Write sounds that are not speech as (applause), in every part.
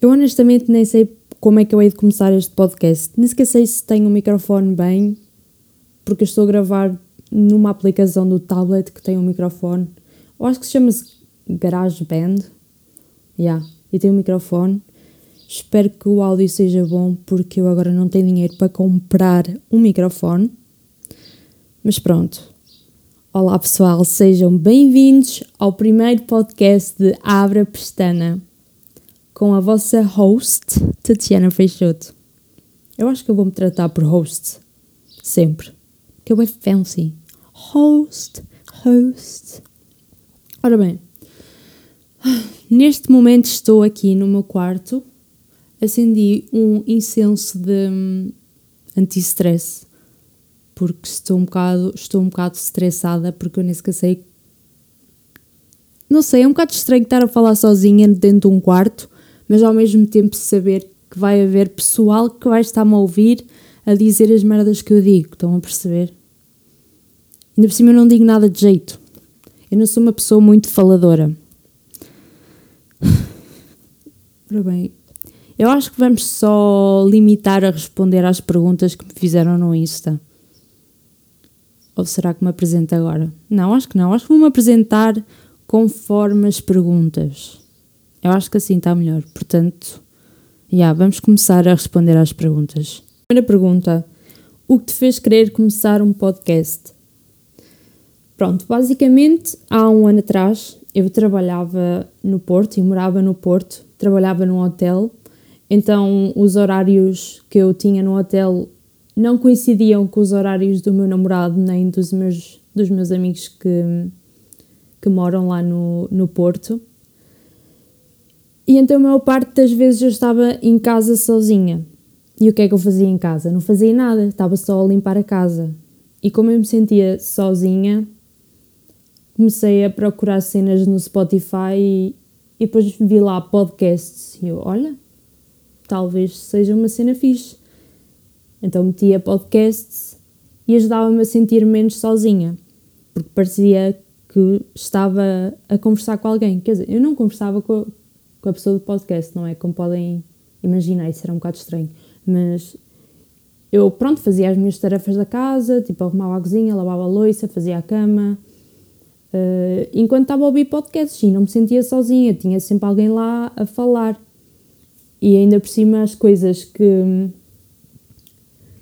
Eu honestamente nem sei como é que eu hei de começar este podcast. Nem sequer sei se tenho o microfone bem, porque estou a gravar numa aplicação do tablet que tem um microfone. Eu acho que se chama-se GarageBand. Yeah, e tem um microfone. Espero que o áudio seja bom, porque eu agora não tenho dinheiro para comprar um microfone. Mas pronto. Olá pessoal, sejam bem-vindos ao primeiro podcast de Abra Pestana com a vossa host, Tatiana Freixoto. Eu acho que eu vou me tratar por host, sempre, que eu é fancy. Host, host. Ora bem, neste momento estou aqui no meu quarto, acendi um incenso de hum, anti-stress, porque estou um bocado, estou um bocado estressada, porque eu nem sequer sei não sei, é um bocado estranho estar a falar sozinha dentro de um quarto mas ao mesmo tempo saber que vai haver pessoal que vai estar-me a ouvir a dizer as merdas que eu digo, estão a perceber? Ainda por cima eu não digo nada de jeito. Eu não sou uma pessoa muito faladora. Ora bem, eu acho que vamos só limitar a responder às perguntas que me fizeram no Insta. Ou será que me apresento agora? Não, acho que não. Acho que vou-me apresentar conforme as perguntas. Eu acho que assim está melhor. Portanto, yeah, vamos começar a responder às perguntas. Primeira pergunta: O que te fez querer começar um podcast? Pronto, basicamente, há um ano atrás eu trabalhava no Porto e morava no Porto, trabalhava num hotel, então os horários que eu tinha no hotel não coincidiam com os horários do meu namorado nem dos meus, dos meus amigos que, que moram lá no, no Porto. E então a maior parte das vezes eu estava em casa sozinha. E o que é que eu fazia em casa? Não fazia nada, estava só a limpar a casa. E como eu me sentia sozinha, comecei a procurar cenas no Spotify e, e depois vi lá podcasts. E eu, olha, talvez seja uma cena fixe. Então metia podcasts e ajudava-me a sentir menos sozinha, porque parecia que estava a conversar com alguém. Quer dizer, eu não conversava com, com a pessoa do podcast, não é? Como podem imaginar, isso era um bocado estranho. Mas eu, pronto, fazia as minhas tarefas da casa, tipo, arrumava a cozinha, lavava a louça, fazia a cama. Uh, enquanto estava a ouvir podcasts e não me sentia sozinha, tinha sempre alguém lá a falar. E ainda por cima as coisas que,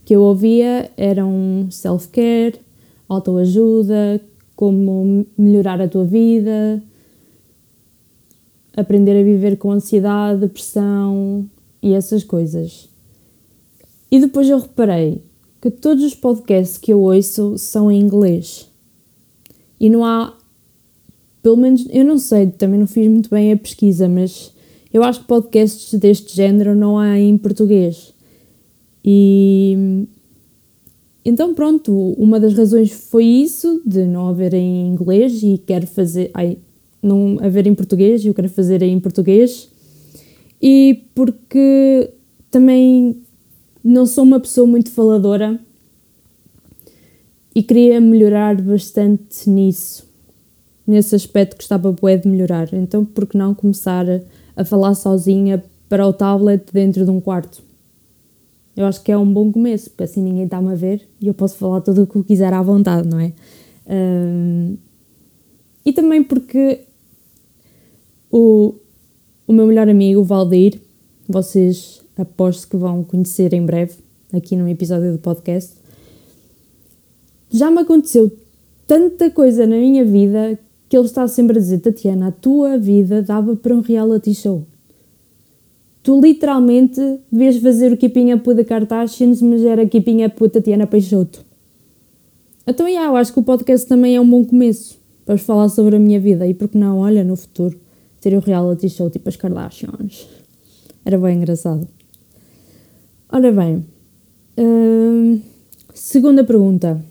que eu ouvia eram self-care, autoajuda, como melhorar a tua vida, aprender a viver com ansiedade, depressão e essas coisas. E depois eu reparei que todos os podcasts que eu ouço são em inglês. E não há, pelo menos, eu não sei, também não fiz muito bem a pesquisa, mas eu acho que podcasts deste género não há em português. E então pronto, uma das razões foi isso, de não haver em inglês e quero fazer, ai, não haver em português e eu quero fazer em português. E porque também não sou uma pessoa muito faladora e queria melhorar bastante nisso, nesse aspecto que estava bué de melhorar. Então, por que não começar a falar sozinha para o tablet dentro de um quarto? Eu acho que é um bom começo, porque assim ninguém está-me a ver e eu posso falar tudo o que eu quiser à vontade, não é? Um, e também porque o, o meu melhor amigo, o Valdir, vocês aposto que vão conhecer em breve, aqui num episódio do podcast. Já me aconteceu tanta coisa na minha vida que ele está sempre a dizer: Tatiana, a tua vida dava para um reality show. Tu literalmente devias fazer o Keeping Up with the Kardashians, mas era Keeping Up with Tatiana Peixoto. Então, yeah, eu acho que o podcast também é um bom começo para falar sobre a minha vida e porque não, olha, no futuro ter o reality show tipo as Kardashians. Era bem engraçado. Ora bem, hum, segunda pergunta.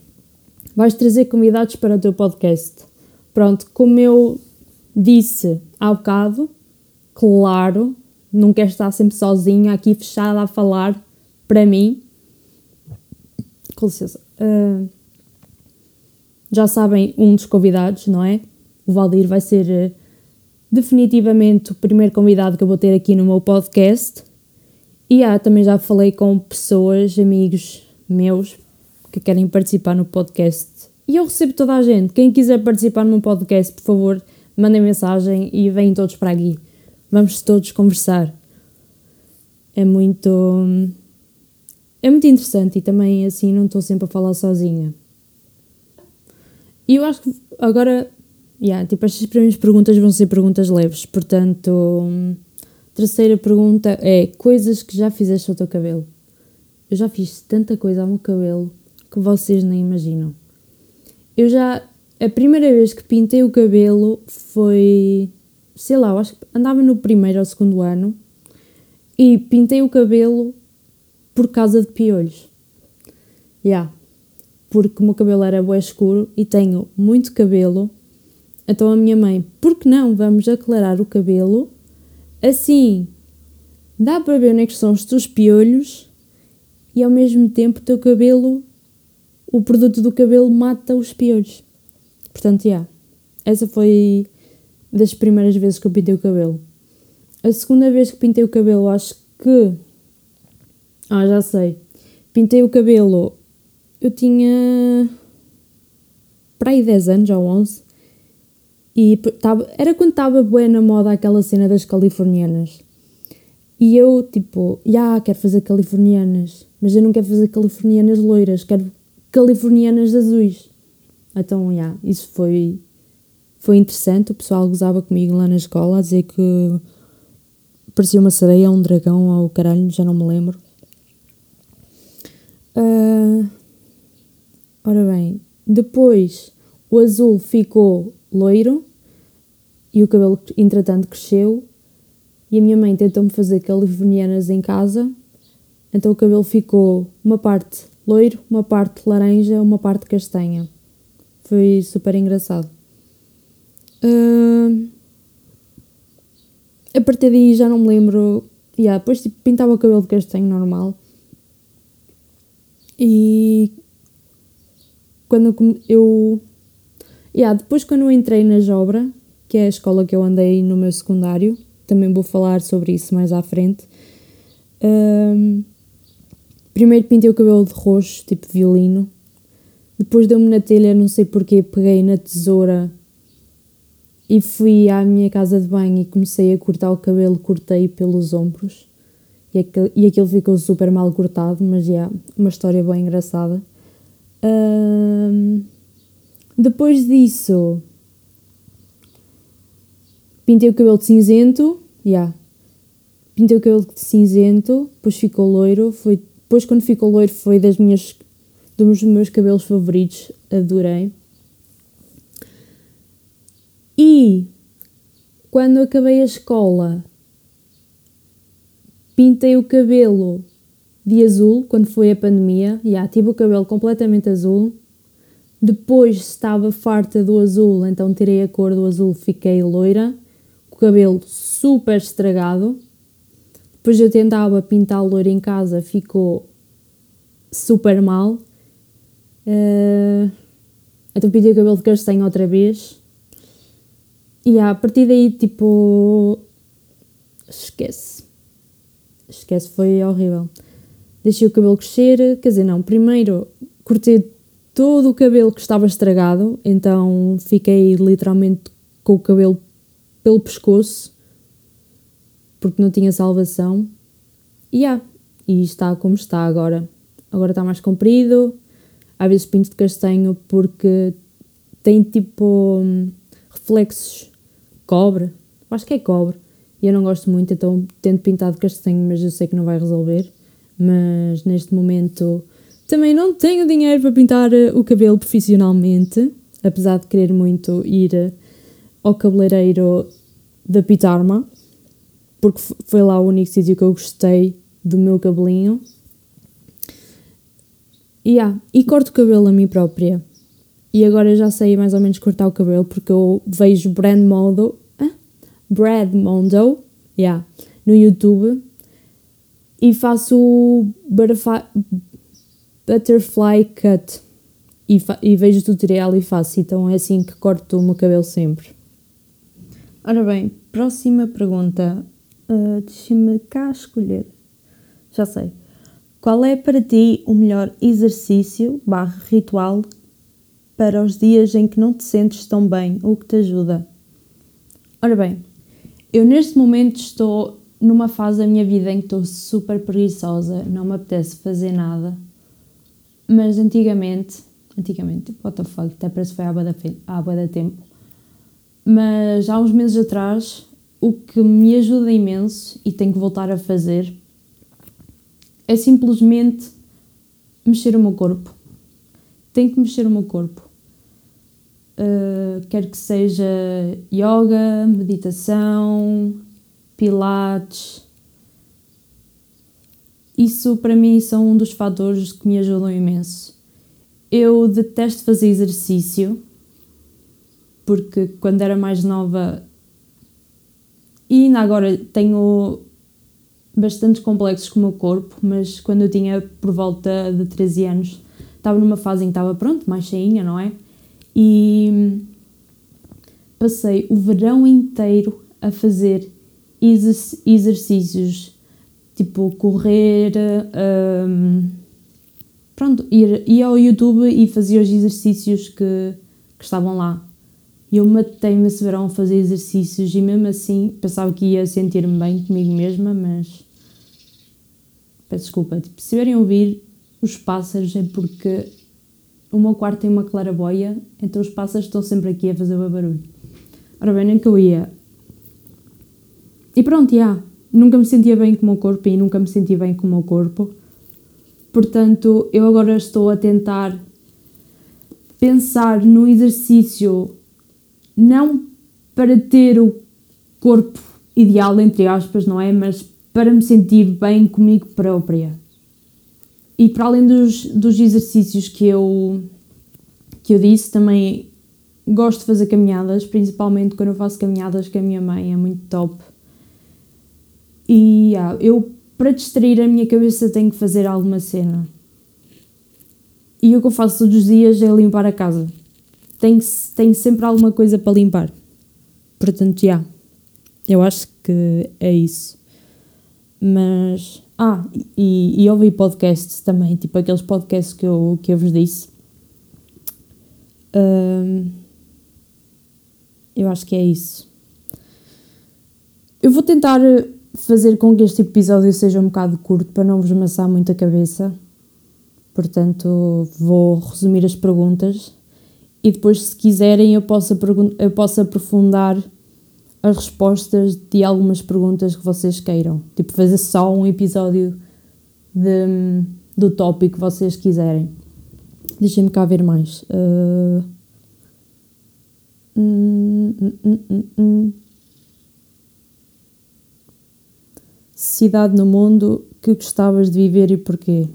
Vais trazer convidados para o teu podcast? Pronto, como eu disse há bocado, claro, não quero estar sempre sozinha aqui fechada a falar para mim. Com licença. Uh, já sabem um dos convidados, não é? O Valdir vai ser definitivamente o primeiro convidado que eu vou ter aqui no meu podcast. E ah, também já falei com pessoas, amigos meus, que querem participar no podcast. E eu recebo toda a gente. Quem quiser participar no meu podcast, por favor, mandem mensagem e venham todos para aqui. Vamos todos conversar. É muito. É muito interessante e também assim não estou sempre a falar sozinha. E eu acho que agora Yeah, tipo, estas primeiras perguntas vão ser perguntas leves, portanto, terceira pergunta é coisas que já fizeste ao teu cabelo. Eu já fiz tanta coisa ao meu cabelo que vocês nem imaginam. Eu já, a primeira vez que pintei o cabelo foi, sei lá, eu acho que andava no primeiro ou segundo ano e pintei o cabelo por causa de piolhos. Yeah, porque o meu cabelo era bué escuro e tenho muito cabelo então a minha mãe, por que não vamos aclarar o cabelo? Assim dá para ver onde é que são os teus piolhos e ao mesmo tempo o teu cabelo, o produto do cabelo mata os piolhos. Portanto, já. Yeah, essa foi das primeiras vezes que eu pintei o cabelo. A segunda vez que pintei o cabelo, acho que. Ah, já sei. Pintei o cabelo. Eu tinha. para aí 10 anos ou 11. E tava, era quando estava boa na moda aquela cena das californianas. E eu, tipo, já yeah, quero fazer californianas, mas eu não quero fazer californianas loiras, quero californianas azuis. Então, já, yeah, isso foi, foi interessante. O pessoal gozava comigo lá na escola a dizer que parecia uma sereia, um dragão ou caralho, já não me lembro. Uh, ora bem, depois o azul ficou loiro e o cabelo, entretanto, cresceu. E a minha mãe tentou-me fazer californianas em casa, então o cabelo ficou uma parte loiro, uma parte laranja, uma parte castanha. Foi super engraçado. Uh, a partir daí já não me lembro. Yeah, depois tipo, pintava o cabelo de castanho normal. E quando eu Yeah, depois, quando eu entrei na Jobra, que é a escola que eu andei no meu secundário, também vou falar sobre isso mais à frente. Um, primeiro pintei o cabelo de roxo, tipo violino. Depois deu-me na telha, não sei porquê, peguei na tesoura e fui à minha casa de banho e comecei a cortar o cabelo, cortei pelos ombros. E aquilo, e aquilo ficou super mal cortado, mas já, yeah, uma história bem engraçada. Um, depois disso, pintei o cabelo de cinzento, já. Yeah. Pintei o cabelo de cinzento, depois ficou loiro. Foi, depois, quando ficou loiro, foi das minhas, dos meus cabelos favoritos. Adorei. E quando acabei a escola, pintei o cabelo de azul, quando foi a pandemia. Já, yeah, tive o cabelo completamente azul. Depois estava farta do azul, então tirei a cor do azul, fiquei loira, o cabelo super estragado. Depois eu tentava pintar loiro em casa, ficou super mal. Uh, então pintei o cabelo de castanho outra vez. E a partir daí, tipo. Esquece. Esquece, foi horrível. Deixei o cabelo crescer, quer dizer, não, primeiro cortei todo o cabelo que estava estragado, então fiquei literalmente com o cabelo pelo pescoço, porque não tinha salvação. E yeah, e está como está agora. Agora está mais comprido, às vezes pinto de castanho porque tem tipo hum, reflexos cobre, acho que é cobre, e eu não gosto muito, então tento pintar de castanho, mas eu sei que não vai resolver. Mas neste momento também não tenho dinheiro para pintar eh, o cabelo profissionalmente, apesar de querer muito ir eh, ao cabeleireiro da Pitarma, porque foi lá o único sítio que eu gostei do meu cabelinho. Yeah, e corto o cabelo a mim própria. E agora já sei mais ou menos cortar o cabelo porque eu vejo Brand Mondo, ah? Brad Mondo, yeah, no YouTube e faço butterfly cut e, e vejo o tutorial e faço, então é assim que corto o meu cabelo sempre. Ora bem, próxima pergunta. Uh, Deixa-me cá escolher. Já sei. Qual é para ti o melhor exercício barra ritual para os dias em que não te sentes tão bem? O que te ajuda? Ora bem, eu neste momento estou numa fase da minha vida em que estou super preguiçosa, não me apetece fazer nada. Mas antigamente, antigamente, tipo, what the fuck, até parece que foi há boa da tempo. Mas há uns meses atrás, o que me ajuda imenso e tenho que voltar a fazer é simplesmente mexer o meu corpo. Tenho que mexer o meu corpo. Uh, quer que seja yoga, meditação, pilates. Isso para mim são um dos fatores que me ajudam imenso. Eu detesto fazer exercício porque quando era mais nova e ainda agora tenho bastantes complexos com o meu corpo, mas quando eu tinha por volta de 13 anos estava numa fase em que estava pronto, mais cheinha, não é? E passei o verão inteiro a fazer exercícios tipo correr, um, pronto, ir, ia ao YouTube e fazia os exercícios que, que estavam lá. E eu matei-me esse verão a fazer exercícios e mesmo assim pensava que ia sentir-me bem comigo mesma, mas peço desculpa, tipo, se verem ouvir os pássaros é porque o meu quarto tem uma claraboia, então os pássaros estão sempre aqui a fazer o barulho. Ora bem, nem que eu ia. E pronto, já. Yeah, nunca me sentia bem com o meu corpo e nunca me senti bem com o meu corpo. Portanto, eu agora estou a tentar pensar no exercício não para ter o corpo ideal, entre aspas, não é? Mas para me sentir bem comigo própria. E para além dos, dos exercícios que eu, que eu disse, também gosto de fazer caminhadas, principalmente quando eu faço caminhadas com a minha mãe, é muito top. E yeah, eu, para distrair a minha cabeça, tenho que fazer alguma cena. E o que eu faço todos os dias é limpar a casa tem, tem sempre alguma coisa para limpar. Portanto, já. Yeah, eu acho que é isso. Mas. Ah, e, e ouvi podcasts também, tipo aqueles podcasts que eu, que eu vos disse. Um, eu acho que é isso. Eu vou tentar fazer com que este episódio seja um bocado curto para não vos amassar muito a cabeça. Portanto, vou resumir as perguntas e depois, se quiserem, eu posso, eu posso aprofundar as respostas de algumas perguntas que vocês queiram. Tipo, fazer só um episódio de, do tópico que vocês quiserem. Deixem-me cá ver mais. Uh... Hum, hum, hum, Cidade no mundo que gostavas de viver e porquê?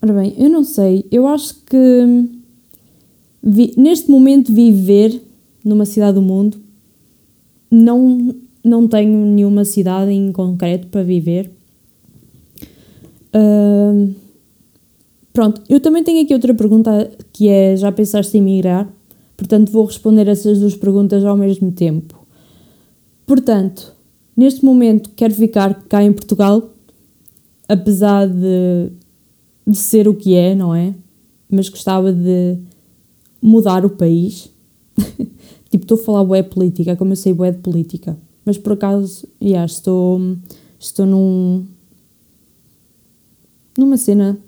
Ora bem, eu não sei. Eu acho que vi, neste momento viver numa cidade do mundo não, não tenho nenhuma cidade em concreto para viver. Uh, pronto, eu também tenho aqui outra pergunta que é: já pensaste em migrar? Portanto, vou responder essas duas perguntas ao mesmo tempo. Portanto, neste momento quero ficar cá em Portugal, apesar de, de ser o que é, não é? Mas gostava de mudar o país. (laughs) tipo, estou a falar bué política, como eu sei bué de política. Mas por acaso, yeah, estou, estou num, numa cena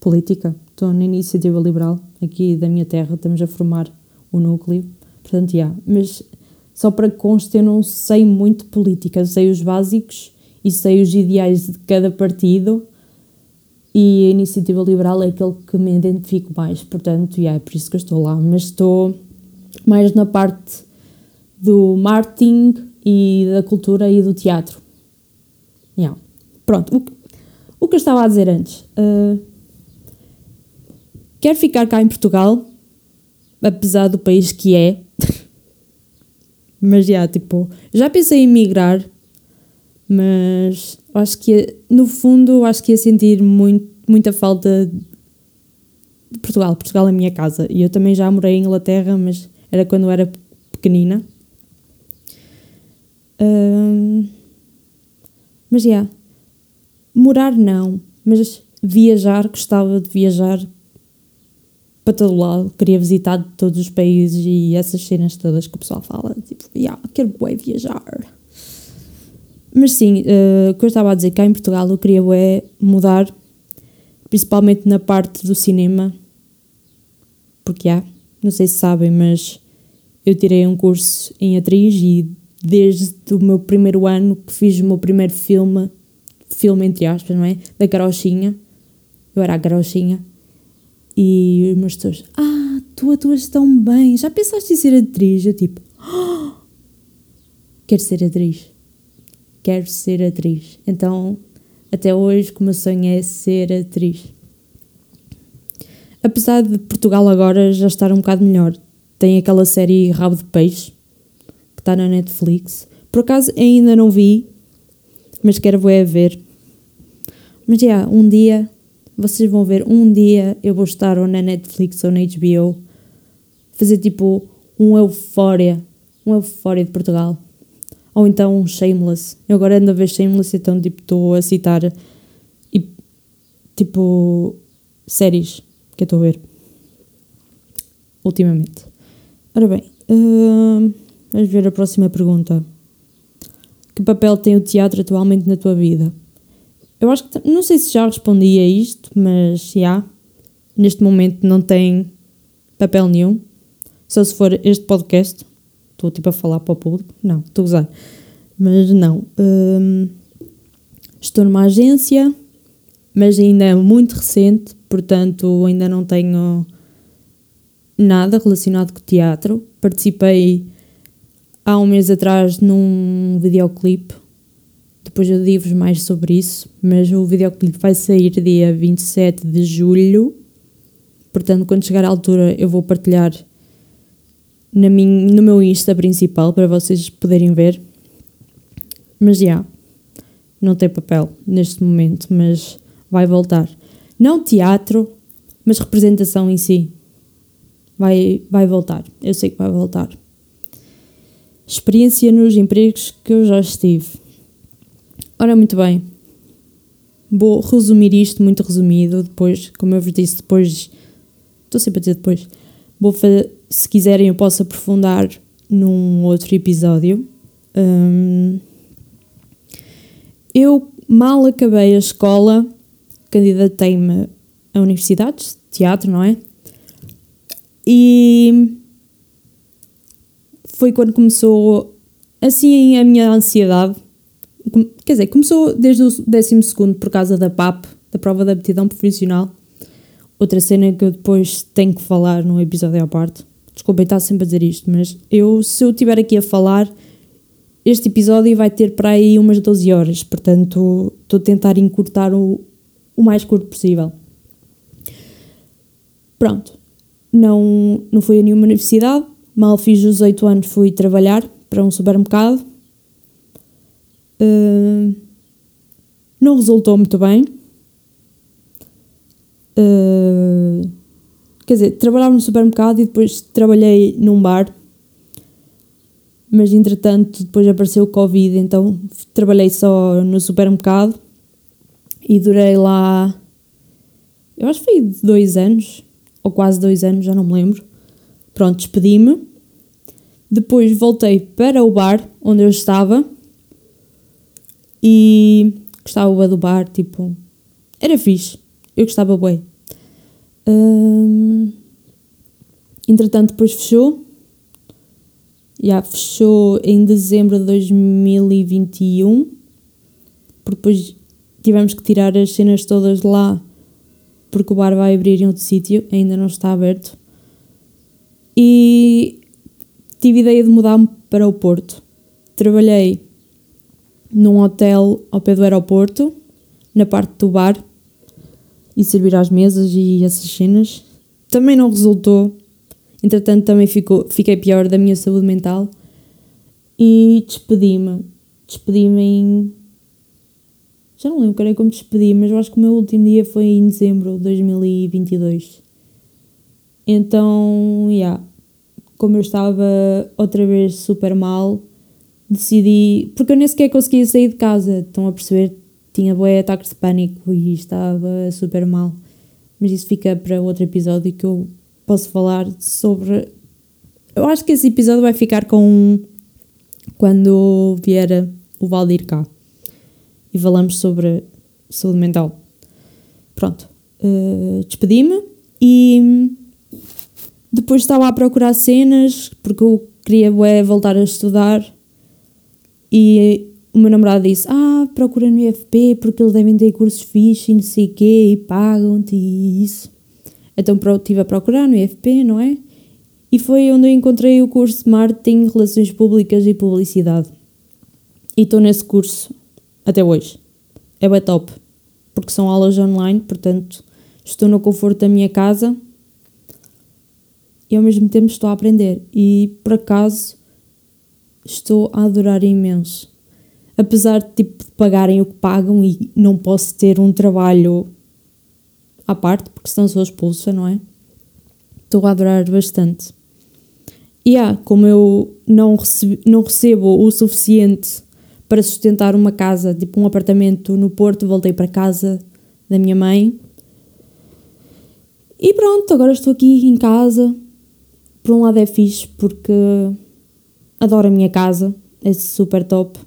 política. Estou na iniciativa liberal aqui da minha terra, estamos a formar o núcleo. Portanto, yeah. mas só para conste, eu não sei muito política, sei os básicos e sei os ideais de cada partido e a iniciativa liberal é aquele que me identifico mais, portanto, yeah, é por isso que eu estou lá, mas estou mais na parte do marketing e da cultura e do teatro. Yeah. Pronto, o que, o que eu estava a dizer antes. Uh, quero ficar cá em Portugal, apesar do país que é, mas já, tipo, já pensei em migrar, mas acho que no fundo acho que ia sentir muito, muita falta de Portugal. Portugal é a minha casa. E eu também já morei em Inglaterra, mas era quando era pequenina. Um, mas já. Yeah, morar não, mas viajar, gostava de viajar para todo lado. Queria visitar todos os países e essas cenas todas que o pessoal fala. Tipo, yeah, quero bué viajar. Mas sim, uh, o que eu estava a dizer, cá em Portugal eu queria bué mudar, principalmente na parte do cinema. Porque há, yeah, não sei se sabem, mas eu tirei um curso em atriz e desde o meu primeiro ano que fiz o meu primeiro filme, filme entre aspas, não é? Da carochinha. Eu era a carochinha. E os meus ah, tu atuas tão bem, já pensaste em ser atriz? Eu tipo, oh, quero ser atriz. Quero ser atriz. Então, até hoje, o meu sonho é ser atriz. Apesar de Portugal agora já estar um bocado melhor, tem aquela série Rabo de Peixe, que está na Netflix. Por acaso ainda não vi, mas quero ver. Mas já, yeah, um dia, vocês vão ver, um dia eu vou estar ou na Netflix ou na HBO, fazer tipo um Eufória, um Eufória de Portugal. Ou então um Shameless. Eu agora ando a ver Shameless, então tipo estou a citar e, tipo séries que eu estou a ver ultimamente. Ora bem, uh, vamos ver a próxima pergunta. Que papel tem o teatro atualmente na tua vida? Eu acho que, não sei se já respondi a isto, mas já, neste momento não tem papel nenhum. Só se for este podcast. Estou tipo a falar para o público. Não, estou a usar. Mas não. Uh, estou numa agência, mas ainda é muito recente, portanto ainda não tenho nada relacionado com teatro. Participei há um mês atrás num videoclipe. Depois eu digo-vos mais sobre isso, mas o videoclipe vai sair dia 27 de julho. Portanto, quando chegar à altura, eu vou partilhar na minha, no meu Insta principal para vocês poderem ver. Mas já, yeah, não tem papel neste momento, mas vai voltar. Não teatro, mas representação em si vai, vai voltar. Eu sei que vai voltar. Experiência nos empregos que eu já estive. Ora, muito bem. Vou resumir isto muito resumido. Depois, como eu vos disse, depois. Estou sempre a dizer depois. Vou fazer, se quiserem, eu posso aprofundar num outro episódio. Um, eu mal acabei a escola, candidatei-me a universidades de teatro, não é? E foi quando começou assim a minha ansiedade. Quer dizer, começou desde o 12 por causa da PAP, da prova de aptidão profissional. Outra cena que eu depois tenho que falar no episódio à parte. Desculpem estar sempre a dizer isto, mas eu, se eu estiver aqui a falar, este episódio vai ter para aí umas 12 horas, portanto estou a tentar encurtar o, o mais curto possível. Pronto, não, não fui a nenhuma universidade, mal fiz os 18 anos fui trabalhar para um supermercado. Não resultou muito bem. Uh, quer dizer, trabalhava no supermercado e depois trabalhei num bar. Mas entretanto, depois apareceu o Covid, então trabalhei só no supermercado e durei lá. Eu acho que foi dois anos ou quase dois anos, já não me lembro. Pronto, despedi-me. Depois voltei para o bar onde eu estava e gostava do bar, tipo, era fixe, eu gostava bem. Hum, entretanto, depois fechou. Já fechou em dezembro de 2021, porque depois tivemos que tirar as cenas todas lá porque o bar vai abrir em outro sítio, ainda não está aberto. E tive ideia de mudar-me para o Porto. Trabalhei num hotel ao pé do aeroporto, na parte do bar, e servir às mesas e essas cenas. Também não resultou. Entretanto, também ficou, fiquei pior da minha saúde mental e despedi-me. Despedi-me em já não lembro quando é que me despedi, mas eu acho que o meu último dia foi em dezembro de 2022. Então, yeah, como eu estava outra vez super mal, decidi. Porque eu nem sequer conseguia sair de casa, estão a perceber? Tinha boé ataques de pânico e estava super mal. Mas isso fica para outro episódio que eu posso falar sobre. Eu acho que esse episódio vai ficar com. Quando vier o Valdir cá. E falamos sobre saúde mental. Pronto. Uh, Despedi-me e depois estava a procurar cenas porque eu queria ué, voltar a estudar e o meu namorado disse: Ah, procura no IFP porque eles devem ter cursos fixos e não sei o quê e pagam-te e isso. Então estive a procurar no IFP, não é? E foi onde eu encontrei o curso de Marketing, Relações Públicas e Publicidade. E estou nesse curso até hoje. É bem top, porque são aulas online, portanto estou no conforto da minha casa e ao mesmo tempo estou a aprender. E por acaso estou a adorar imenso. Apesar de, tipo, de pagarem o que pagam e não posso ter um trabalho à parte, porque senão sou expulsa, não é? Estou a adorar bastante. E ah, como eu não, não recebo o suficiente para sustentar uma casa, tipo um apartamento no Porto, voltei para casa da minha mãe. E pronto, agora estou aqui em casa. Por um lado é fixe porque adoro a minha casa, é super top.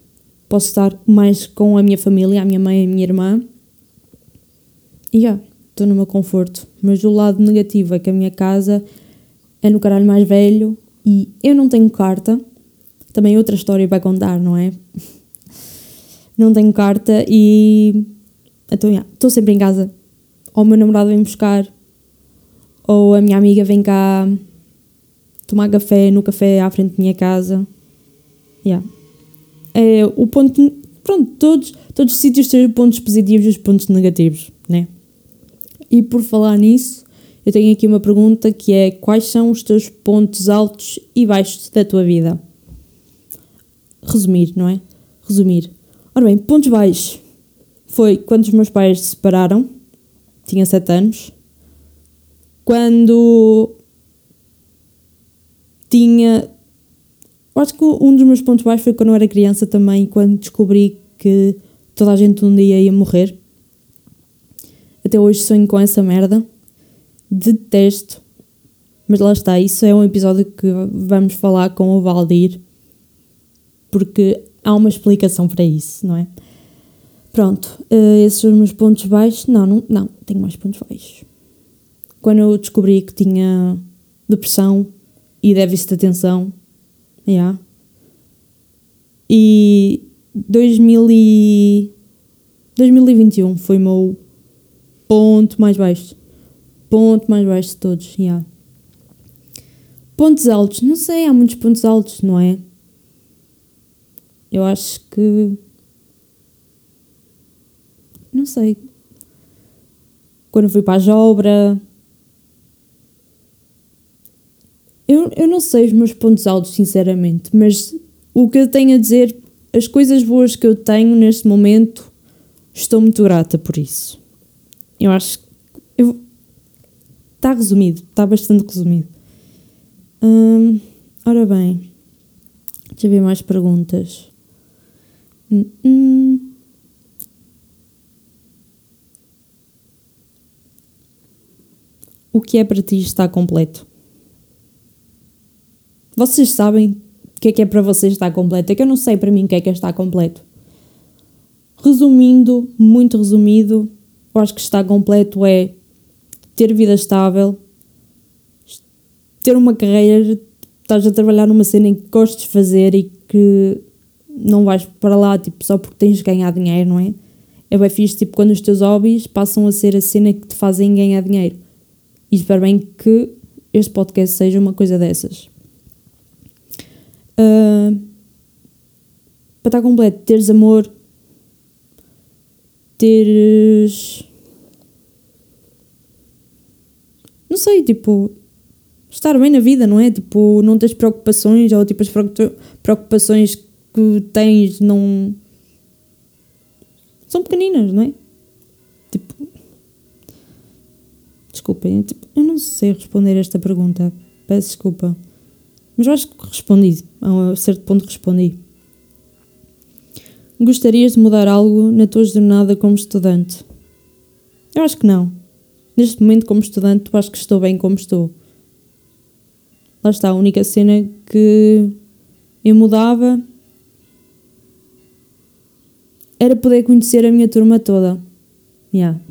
Posso estar mais com a minha família, a minha mãe e a minha irmã. E já, estou no meu conforto. Mas o lado negativo é que a minha casa é no caralho mais velho e eu não tenho carta. Também outra história vai contar, não é? (laughs) não tenho carta e. Então, estou sempre em casa. Ou o meu namorado vem buscar, ou a minha amiga vem cá tomar café no café à frente da minha casa. Yeah. É, o ponto. Pronto, todos, todos os sítios têm pontos positivos e os pontos negativos, né? E por falar nisso, eu tenho aqui uma pergunta que é: quais são os teus pontos altos e baixos da tua vida? Resumir, não é? Resumir. Ora bem, pontos baixos. Foi quando os meus pais se separaram, tinha 7 anos. Quando tinha. Acho que um dos meus pontos baixos foi quando eu era criança também, quando descobri que toda a gente um dia ia morrer. Até hoje sonho com essa merda. Detesto. Mas lá está, isso é um episódio que vamos falar com o Valdir. Porque há uma explicação para isso, não é? Pronto, uh, esses são os meus pontos baixos. Não, não, não, tenho mais pontos baixos. Quando eu descobri que tinha depressão, e déficit de atenção. Yeah. E 2000 e 2021 foi o meu ponto mais baixo. Ponto mais baixo de todos. Yeah. Pontos altos, não sei, há muitos pontos altos, não é? Eu acho que. Não sei. Quando fui para a Jobra, Eu, eu não sei os meus pontos altos, sinceramente, mas o que eu tenho a dizer, as coisas boas que eu tenho neste momento, estou muito grata por isso. Eu acho que. Está resumido, está bastante resumido. Hum, ora bem, deixa eu ver mais perguntas. Hum, hum. O que é para ti estar completo? Vocês sabem o que é que é para vocês estar completo? É que eu não sei para mim o que é que é estar completo. Resumindo, muito resumido, eu acho que estar completo é ter vida estável, ter uma carreira, estás a trabalhar numa cena em que gostes de fazer e que não vais para lá tipo, só porque tens de ganhar dinheiro, não é? É bem fixe tipo, quando os teus hobbies passam a ser a cena que te fazem ganhar dinheiro. E espero bem que este podcast seja uma coisa dessas. Uh, para estar completo, teres amor, teres. Não sei, tipo. Estar bem na vida, não é? Tipo, não tens preocupações ou tipo as preocupações que tens não. são pequeninas, não é? Tipo. Desculpem, tipo, eu não sei responder esta pergunta. Peço desculpa. Mas eu acho que respondi, a um certo ponto respondi. Gostarias de mudar algo na tua jornada como estudante? Eu acho que não. Neste momento, como estudante, eu acho que estou bem como estou. Lá está, a única cena que eu mudava era poder conhecer a minha turma toda. Yeah.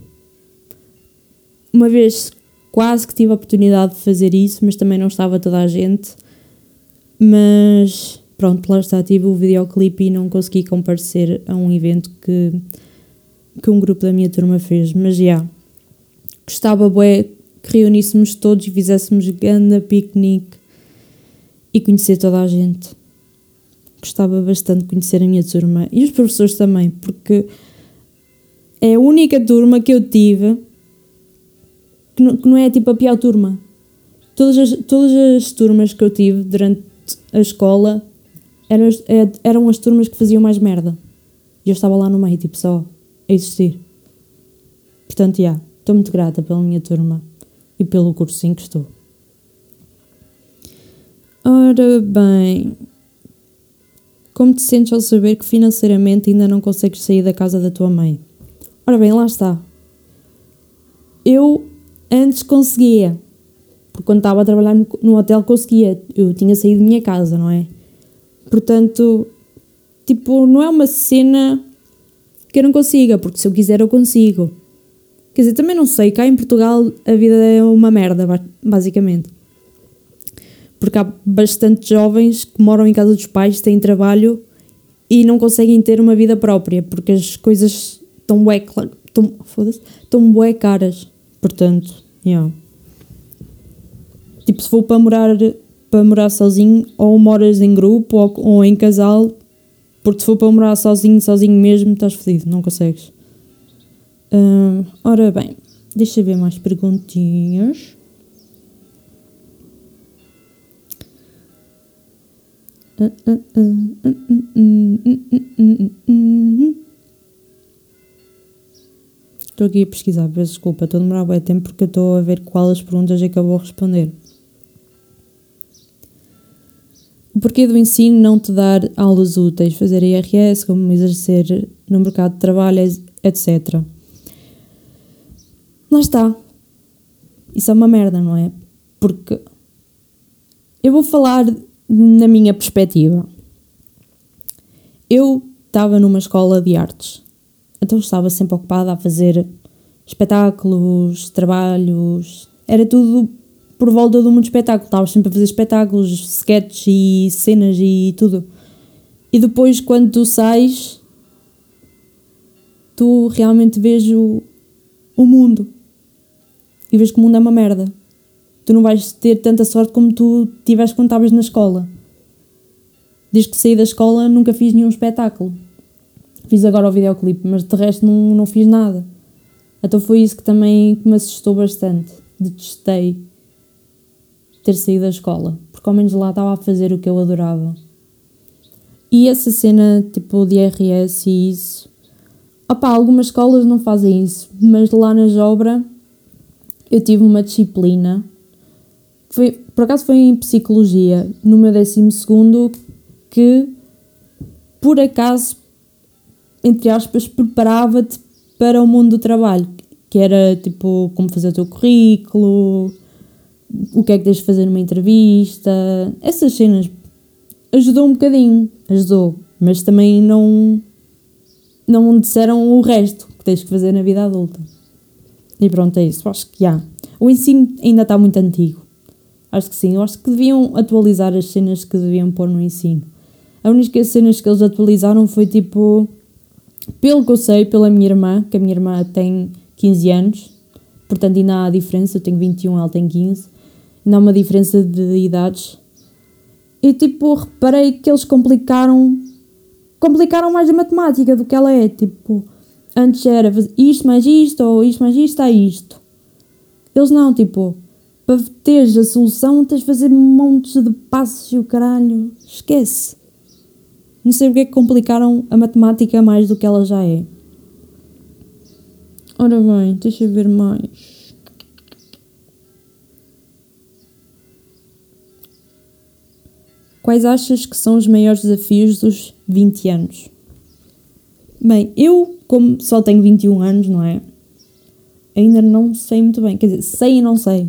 Uma vez quase que tive a oportunidade de fazer isso, mas também não estava toda a gente. Mas pronto, lá está, tive o videoclipe e não consegui comparecer a um evento que, que um grupo da minha turma fez. Mas já, yeah, gostava bué que reuníssemos todos e fizéssemos grande piquenique e conhecer toda a gente gostava bastante de conhecer a minha turma e os professores também, porque é a única turma que eu tive que não, que não é tipo a pior turma. Todas as, todas as turmas que eu tive durante a escola eram, é, eram as turmas que faziam mais merda. E eu estava lá no meio, tipo, só a existir. Portanto, já, yeah, estou muito grata pela minha turma e pelo curso em que estou. Ora bem, como te sentes ao saber que financeiramente ainda não consegues sair da casa da tua mãe? Ora bem, lá está. Eu antes conseguia, porque quando estava a trabalhar no hotel conseguia, eu tinha saído da minha casa, não é? Portanto, tipo, não é uma cena que eu não consiga, porque se eu quiser eu consigo. Quer dizer, também não sei, cá em Portugal a vida é uma merda, basicamente porque há bastante jovens que moram em casa dos pais, têm trabalho e não conseguem ter uma vida própria, porque as coisas estão bué, estão, estão bué caras. Portanto, yeah. Tipo, se for para morar, para morar sozinho, ou moras em grupo ou, ou em casal, porque se for para morar sozinho, sozinho mesmo, estás fodido, não consegues. Uh, ora bem, deixa eu ver mais perguntinhas. Estou aqui a pesquisar, peço desculpa, estou a demorar bem tempo porque estou a ver qual as perguntas é que eu vou responder. Porquê do ensino não te dar aulas úteis, fazer IRS, como exercer no mercado de trabalho, etc. Lá está. Isso é uma merda, não é? Porque eu vou falar na minha perspectiva. Eu estava numa escola de artes, então estava sempre ocupada a fazer espetáculos, trabalhos, era tudo por volta do mundo espetáculo, estava sempre a fazer espetáculos, sketches e cenas e tudo. E depois, quando tu sais, tu realmente vês o, o mundo e vês que o mundo é uma merda tu não vais ter tanta sorte como tu tiveste quando estavas na escola. Desde que saí da escola nunca fiz nenhum espetáculo. Fiz agora o videoclipe, mas de resto não, não fiz nada. Então foi isso que também me assustou bastante. Detestei ter saído da escola, porque ao menos lá estava a fazer o que eu adorava. E essa cena, tipo, de IRS e isso. Opá, algumas escolas não fazem isso, mas lá na Jobra eu tive uma disciplina foi, por acaso foi em psicologia, no meu décimo segundo, que por acaso, entre aspas, preparava-te para o mundo do trabalho, que era tipo como fazer o teu currículo, o que é que tens de fazer numa entrevista, essas cenas. Ajudou um bocadinho, ajudou, mas também não, não disseram o resto que tens que fazer na vida adulta. E pronto, é isso, acho que há. O ensino ainda está muito antigo. Acho que sim. Eu acho que deviam atualizar as cenas que deviam pôr no ensino. A única cenas que eles atualizaram foi tipo. Pelo que eu sei, pela minha irmã, que a minha irmã tem 15 anos, portanto ainda há diferença. Eu tenho 21, ela tem 15. Ainda há uma diferença de idades. E tipo, reparei que eles complicaram. Complicaram mais a matemática do que ela é. Tipo, antes era isto mais isto, ou isto mais isto, está isto. Eles não, tipo para teres a solução tens de fazer montes de passos e o caralho. Esquece. Não sei porque é que complicaram a matemática mais do que ela já é. Ora bem, deixa eu ver mais. Quais achas que são os maiores desafios dos 20 anos? Bem, eu, como só tenho 21 anos, não é? Ainda não sei muito bem. Quer dizer, sei e não sei.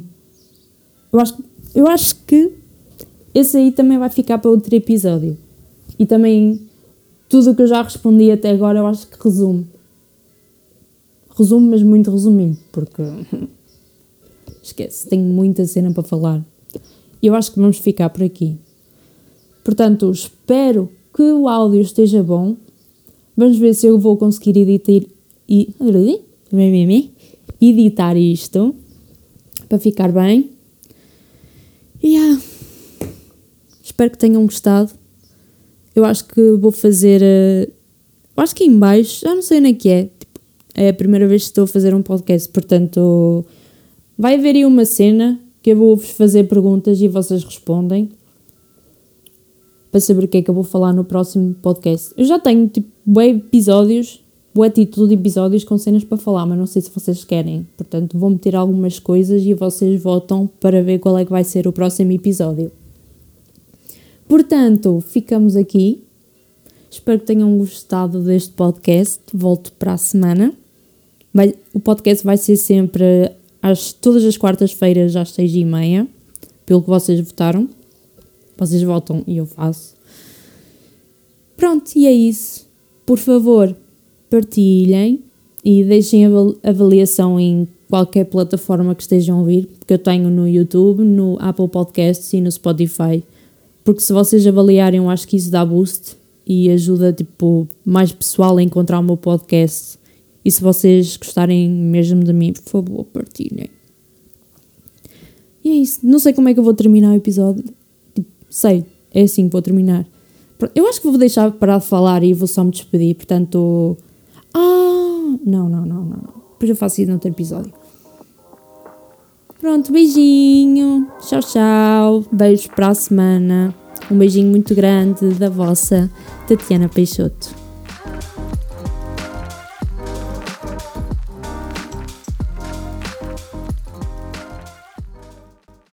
Eu acho, eu acho que esse aí também vai ficar para outro episódio. E também tudo o que eu já respondi até agora eu acho que resume. Resume, mas muito resumido, porque (laughs) esquece, tenho muita cena para falar. Eu acho que vamos ficar por aqui. Portanto, espero que o áudio esteja bom. Vamos ver se eu vou conseguir editar, editar isto para ficar bem. E yeah. espero que tenham gostado. Eu acho que vou fazer. Uh, acho que em baixo, já não sei onde é que é. Tipo, é a primeira vez que estou a fazer um podcast, portanto, vai haver aí uma cena que eu vou-vos fazer perguntas e vocês respondem para saber o que é que eu vou falar no próximo podcast. Eu já tenho tipo bué episódios, bué título de episódios com cenas para falar, mas não sei se vocês querem. Portanto, vou meter algumas coisas e vocês votam para ver qual é que vai ser o próximo episódio. Portanto, ficamos aqui. Espero que tenham gostado deste podcast. Volto para a semana. Vai, o podcast vai ser sempre às, todas as quartas-feiras às seis e meia, pelo que vocês votaram. Vocês votam e eu faço. Pronto, e é isso. Por favor, partilhem e deixem avaliação em qualquer plataforma que estejam a ouvir, porque eu tenho no YouTube, no Apple Podcasts e no Spotify. Porque se vocês avaliarem, eu acho que isso dá boost e ajuda tipo, mais pessoal a encontrar o meu podcast e se vocês gostarem mesmo de mim, por favor, partilhem. E é isso. Não sei como é que eu vou terminar o episódio. Sei, é assim que vou terminar. Eu acho que vou deixar parar de falar e vou só me despedir. Portanto. Ah! Não, não, não, não. Depois eu faço isso no outro episódio. Pronto, beijinho. Tchau, tchau. Beijos para a semana. Um beijinho muito grande da vossa Tatiana Peixoto.